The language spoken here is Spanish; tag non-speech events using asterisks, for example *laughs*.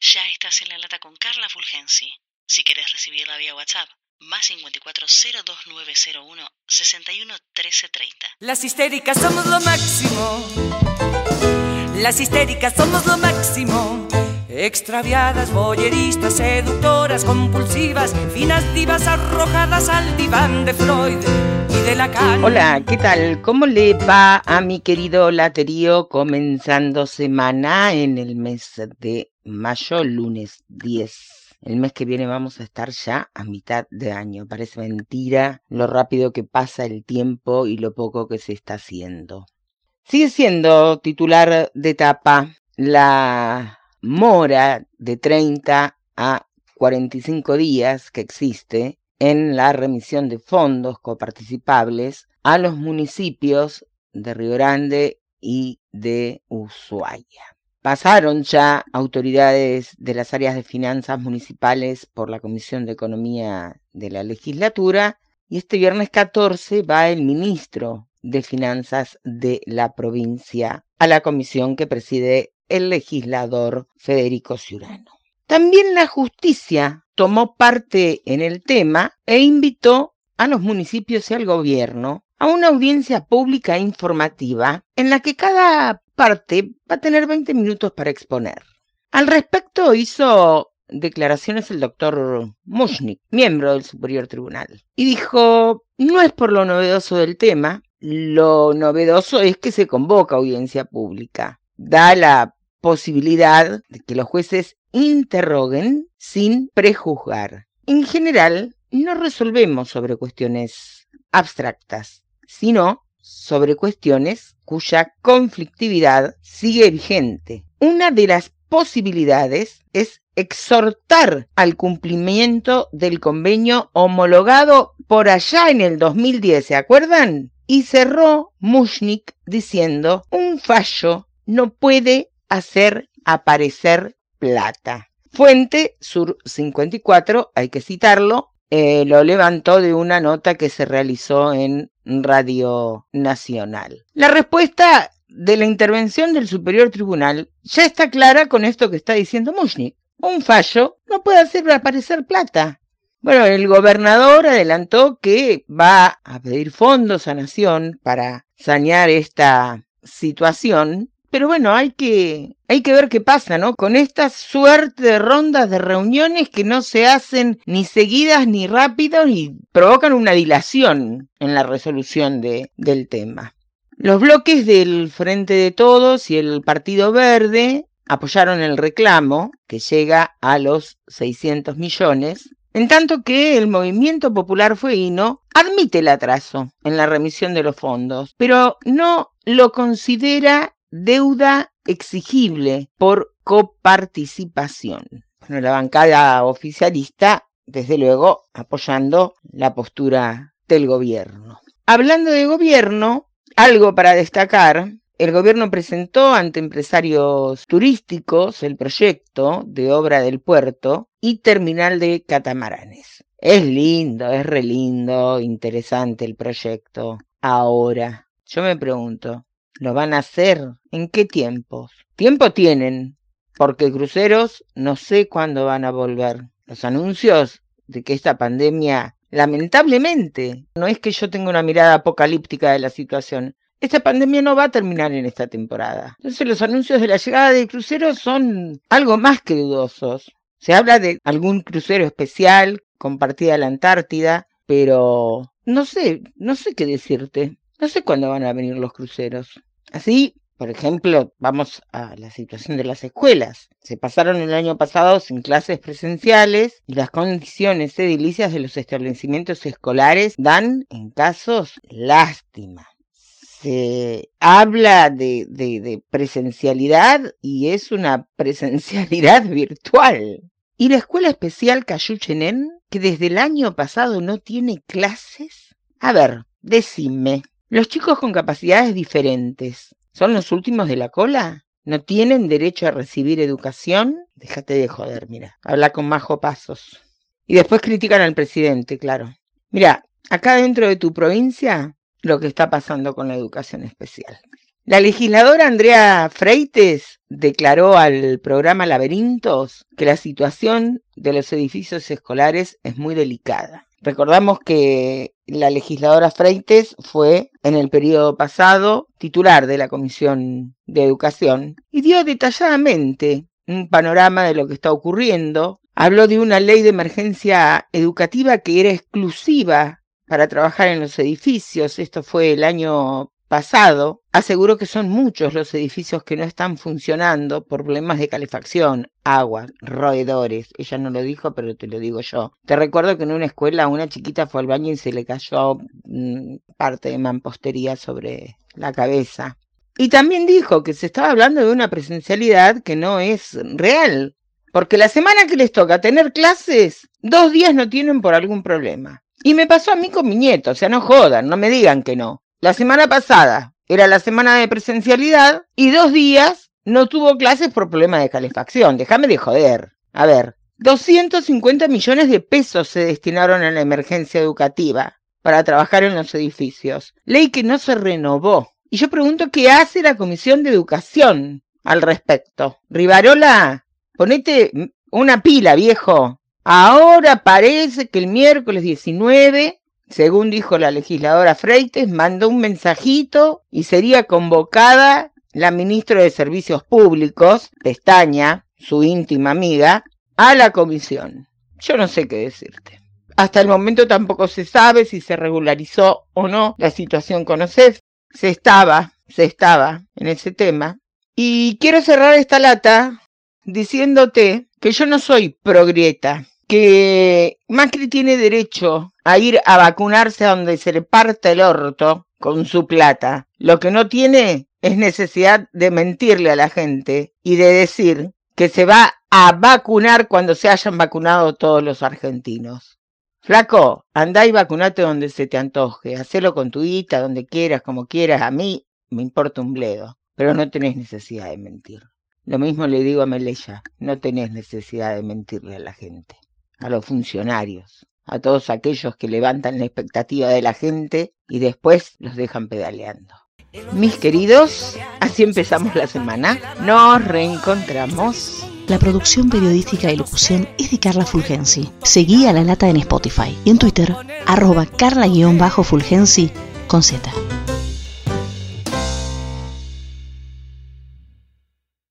Ya estás en la lata con Carla Fulgensi. Si querés recibirla vía WhatsApp, más 54 02901 61 13 30. Las histéricas somos lo máximo. Las histéricas somos lo máximo. Extraviadas, boyeristas, seductoras, compulsivas, finas divas arrojadas al diván de Freud y de Lacan. Hola, ¿qué tal? ¿Cómo le va a mi querido laterío comenzando semana en el mes de mayo, lunes 10? El mes que viene vamos a estar ya a mitad de año. Parece mentira lo rápido que pasa el tiempo y lo poco que se está haciendo. Sigue siendo titular de etapa la mora de 30 a 45 días que existe en la remisión de fondos coparticipables a los municipios de Río Grande y de Ushuaia. Pasaron ya autoridades de las áreas de finanzas municipales por la Comisión de Economía de la legislatura y este viernes 14 va el ministro de Finanzas de la provincia a la comisión que preside el legislador Federico Ciurano. También la justicia tomó parte en el tema e invitó a los municipios y al gobierno a una audiencia pública informativa en la que cada parte va a tener 20 minutos para exponer. Al respecto hizo declaraciones el doctor Mushnik, miembro del Superior Tribunal, y dijo, no es por lo novedoso del tema, lo novedoso es que se convoca audiencia pública. Da la posibilidad de que los jueces interroguen sin prejuzgar. En general, no resolvemos sobre cuestiones abstractas, sino sobre cuestiones cuya conflictividad sigue vigente. Una de las posibilidades es exhortar al cumplimiento del convenio homologado por allá en el 2010, ¿se acuerdan? Y cerró Mushnik diciendo, un fallo no puede hacer aparecer plata. Fuente Sur 54, hay que citarlo, eh, lo levantó de una nota que se realizó en Radio Nacional. La respuesta de la intervención del Superior Tribunal ya está clara con esto que está diciendo Mushnik. Un fallo no puede hacer aparecer plata. Bueno, el gobernador adelantó que va a pedir fondos a Nación para sanear esta situación pero bueno, hay que, hay que ver qué pasa, ¿no? Con esta suerte de rondas de reuniones que no se hacen ni seguidas ni rápido y provocan una dilación en la resolución de, del tema. Los bloques del Frente de Todos y el Partido Verde apoyaron el reclamo, que llega a los 600 millones, en tanto que el movimiento popular fueguino admite el atraso en la remisión de los fondos, pero no lo considera deuda exigible por coparticipación. Bueno, la bancada oficialista, desde luego, apoyando la postura del gobierno. Hablando de gobierno, algo para destacar, el gobierno presentó ante empresarios turísticos el proyecto de obra del puerto y terminal de catamaranes. Es lindo, es re lindo, interesante el proyecto. Ahora, yo me pregunto, ¿Lo van a hacer? ¿En qué tiempos? Tiempo tienen, porque cruceros no sé cuándo van a volver. Los anuncios de que esta pandemia, lamentablemente, no es que yo tenga una mirada apocalíptica de la situación. Esta pandemia no va a terminar en esta temporada. Entonces los anuncios de la llegada de cruceros son algo más que dudosos. Se habla de algún crucero especial compartida a la Antártida, pero no sé, no sé qué decirte. No sé cuándo van a venir los cruceros. Así, por ejemplo, vamos a la situación de las escuelas. Se pasaron el año pasado sin clases presenciales y las condiciones edilicias de los establecimientos escolares dan, en casos, lástima. Se habla de, presencialidad y es una *laughs* presencialidad virtual. ¿Y la escuela especial Cayuchenen, que desde el año pasado no tiene clases? A ver, decime, los chicos con capacidades diferentes, ¿son los últimos de la cola? ¿No tienen derecho a recibir educación? Déjate de joder, mira. Habla con Majo Pasos. Y después critican al presidente, claro. Mira, acá dentro de tu provincia, lo que está pasando con la educación especial. La legisladora Andrea Freites declaró al programa Laberintos que la situación de los edificios escolares es muy delicada. Recordamos que la legisladora Freites fue en el periodo pasado titular de la Comisión de Educación y dio detalladamente un panorama de lo que está ocurriendo. Habló de una ley de emergencia educativa que era exclusiva para trabajar en los edificios. Esto fue el año pasado, aseguró que son muchos los edificios que no están funcionando por problemas de calefacción, agua, roedores. Ella no lo dijo, pero te lo digo yo. Te recuerdo que en una escuela una chiquita fue al baño y se le cayó mm, parte de mampostería sobre la cabeza. Y también dijo que se estaba hablando de una presencialidad que no es real, porque la semana que les toca tener clases, dos días no tienen por algún problema. Y me pasó a mí con mi nieto, o sea, no jodan, no me digan que no. La semana pasada era la semana de presencialidad y dos días no tuvo clases por problema de calefacción. Déjame de joder. A ver, 250 millones de pesos se destinaron a la emergencia educativa para trabajar en los edificios. Ley que no se renovó. Y yo pregunto qué hace la Comisión de Educación al respecto. Rivarola, ponete una pila, viejo. Ahora parece que el miércoles 19 según dijo la legisladora Freites, mandó un mensajito y sería convocada la ministra de Servicios Públicos, Pestaña, su íntima amiga, a la comisión. Yo no sé qué decirte. Hasta el momento tampoco se sabe si se regularizó o no la situación con OSEF. Se estaba, se estaba en ese tema. Y quiero cerrar esta lata diciéndote que yo no soy progrieta, que Macri tiene derecho a ir a vacunarse a donde se le parta el orto con su plata. Lo que no tiene es necesidad de mentirle a la gente y de decir que se va a vacunar cuando se hayan vacunado todos los argentinos. Flaco, andá y vacunate donde se te antoje, hacelo con tu guita, donde quieras, como quieras, a mí me importa un bledo, pero no tenés necesidad de mentir. Lo mismo le digo a Meleya, no tenés necesidad de mentirle a la gente a los funcionarios, a todos aquellos que levantan la expectativa de la gente y después los dejan pedaleando. Mis queridos, así empezamos la semana. Nos reencontramos. La producción periodística y locución es de Carla Fulgensi. Seguí a La Lata en Spotify y en Twitter, arroba carla-fulgensi con Z.